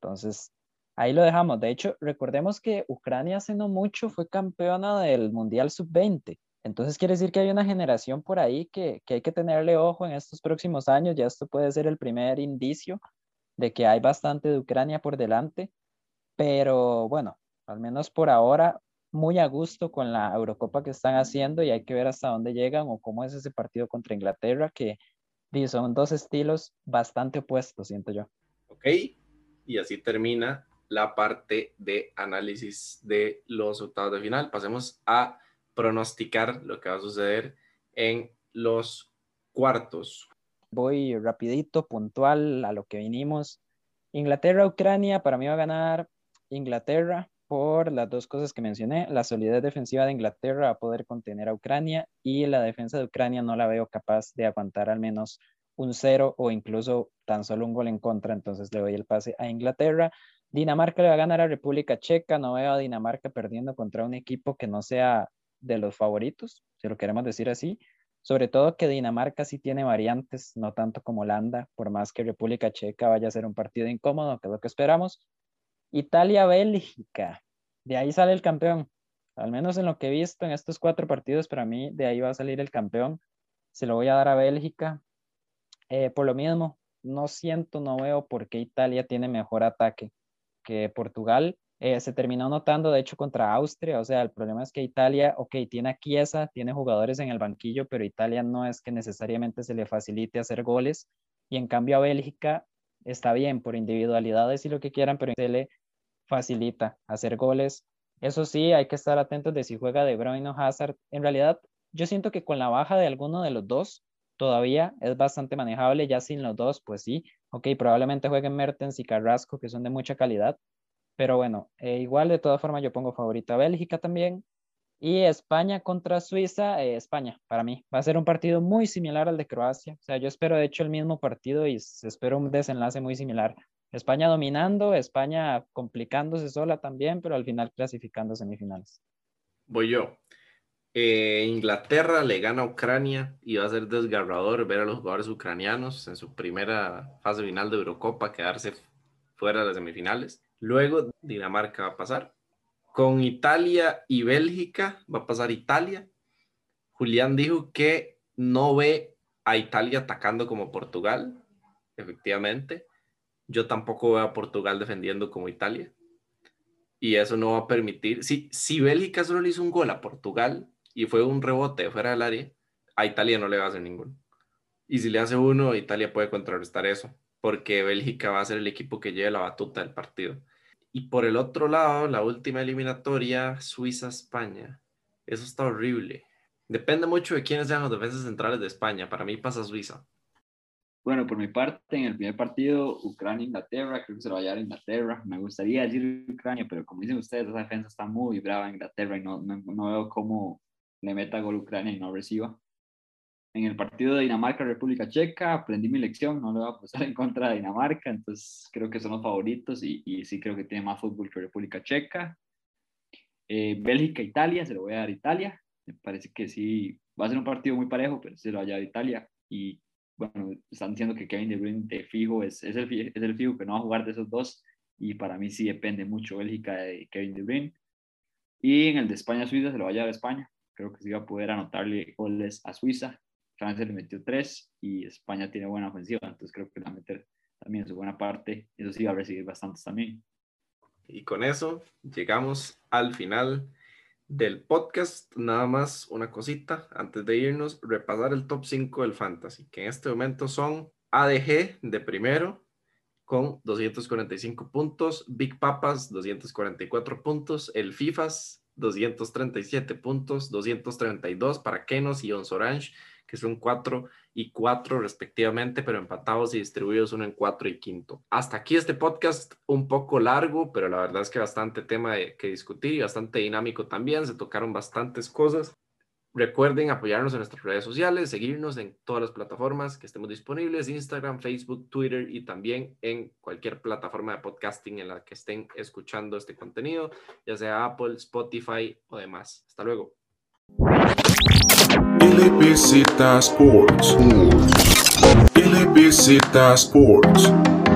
Entonces, ahí lo dejamos. De hecho, recordemos que Ucrania hace no mucho fue campeona del Mundial Sub-20. Entonces quiere decir que hay una generación por ahí que, que hay que tenerle ojo en estos próximos años. Ya esto puede ser el primer indicio de que hay bastante de Ucrania por delante. Pero bueno, al menos por ahora, muy a gusto con la Eurocopa que están haciendo y hay que ver hasta dónde llegan o cómo es ese partido contra Inglaterra, que son dos estilos bastante opuestos, siento yo. Ok, y así termina la parte de análisis de los octavos de final. Pasemos a pronosticar lo que va a suceder en los cuartos. Voy rapidito, puntual a lo que vinimos. Inglaterra-Ucrania, para mí va a ganar Inglaterra por las dos cosas que mencioné. La solidez defensiva de Inglaterra va a poder contener a Ucrania y la defensa de Ucrania no la veo capaz de aguantar al menos un cero o incluso tan solo un gol en contra, entonces le doy el pase a Inglaterra. Dinamarca le va a ganar a República Checa. No veo a Dinamarca perdiendo contra un equipo que no sea de los favoritos, si lo queremos decir así. Sobre todo que Dinamarca sí tiene variantes, no tanto como Holanda, por más que República Checa vaya a ser un partido incómodo, que es lo que esperamos. Italia-Bélgica, de ahí sale el campeón. Al menos en lo que he visto en estos cuatro partidos, para mí de ahí va a salir el campeón. Se lo voy a dar a Bélgica. Eh, por lo mismo, no siento, no veo por qué Italia tiene mejor ataque que Portugal eh, se terminó notando, de hecho, contra Austria. O sea, el problema es que Italia, ok, tiene a Chiesa, tiene jugadores en el banquillo, pero Italia no es que necesariamente se le facilite hacer goles. Y en cambio a Bélgica está bien por individualidades y lo que quieran, pero se le facilita hacer goles. Eso sí, hay que estar atentos de si juega De Bruyne o Hazard. En realidad, yo siento que con la baja de alguno de los dos, todavía es bastante manejable, ya sin los dos, pues sí, ok, probablemente jueguen Mertens y Carrasco, que son de mucha calidad, pero bueno, eh, igual de todas formas yo pongo favorita a Bélgica también, y España contra Suiza, eh, España, para mí, va a ser un partido muy similar al de Croacia, o sea, yo espero de hecho el mismo partido y espero un desenlace muy similar. España dominando, España complicándose sola también, pero al final clasificando semifinales. Voy yo. Eh, Inglaterra le gana a Ucrania y va a ser desgarrador ver a los jugadores ucranianos en su primera fase final de Eurocopa quedarse fuera de las semifinales. Luego Dinamarca va a pasar. Con Italia y Bélgica va a pasar Italia. Julián dijo que no ve a Italia atacando como Portugal, efectivamente. Yo tampoco veo a Portugal defendiendo como Italia. Y eso no va a permitir. Si, si Bélgica solo le hizo un gol a Portugal, y fue un rebote fuera del área, a Italia no le va a hacer ninguno. Y si le hace uno, Italia puede contrarrestar eso, porque Bélgica va a ser el equipo que lleve la batuta del partido. Y por el otro lado, la última eliminatoria, Suiza-España. Eso está horrible. Depende mucho de quiénes sean los defensas centrales de España. Para mí pasa Suiza. Bueno, por mi parte, en el primer partido, Ucrania-Inglaterra, creo que se lo va a llevar Inglaterra. Me gustaría decir Ucrania, pero como dicen ustedes, esa defensa está muy brava en Inglaterra y no, no, no veo cómo le meta gol Ucrania y no reciba. En el partido de Dinamarca-República Checa aprendí mi lección, no le voy a apostar en contra de Dinamarca, entonces creo que son los favoritos y, y sí creo que tiene más fútbol que República Checa. Eh, Bélgica-Italia, se lo voy a dar a Italia. Me parece que sí, va a ser un partido muy parejo, pero se lo va a dar a Italia. Y bueno, están diciendo que Kevin De Bruyne de fijo es, es, el, es el fijo que no va a jugar de esos dos. Y para mí sí depende mucho Bélgica de Kevin De Bruyne. Y en el de España-Suiza se lo va a llevar a España creo que se iba a poder anotarle goles a Suiza. Francia le metió tres y España tiene buena ofensiva, entonces creo que va a meter también su buena parte. Eso sí va a recibir bastantes también. Y con eso llegamos al final del podcast. Nada más una cosita antes de irnos, repasar el top 5 del Fantasy, que en este momento son ADG de primero con 245 puntos, Big Papas 244 puntos, el FIFAs 237 puntos, 232 para Kenos y Ons Orange, que son 4 y 4 respectivamente, pero empatados y distribuidos uno en 4 y quinto. Hasta aquí este podcast un poco largo, pero la verdad es que bastante tema que discutir y bastante dinámico también. Se tocaron bastantes cosas. Recuerden apoyarnos en nuestras redes sociales, seguirnos en todas las plataformas que estemos disponibles, Instagram, Facebook, Twitter y también en cualquier plataforma de podcasting en la que estén escuchando este contenido, ya sea Apple, Spotify o demás. Hasta luego. LBZ Sports. LBZ Sports.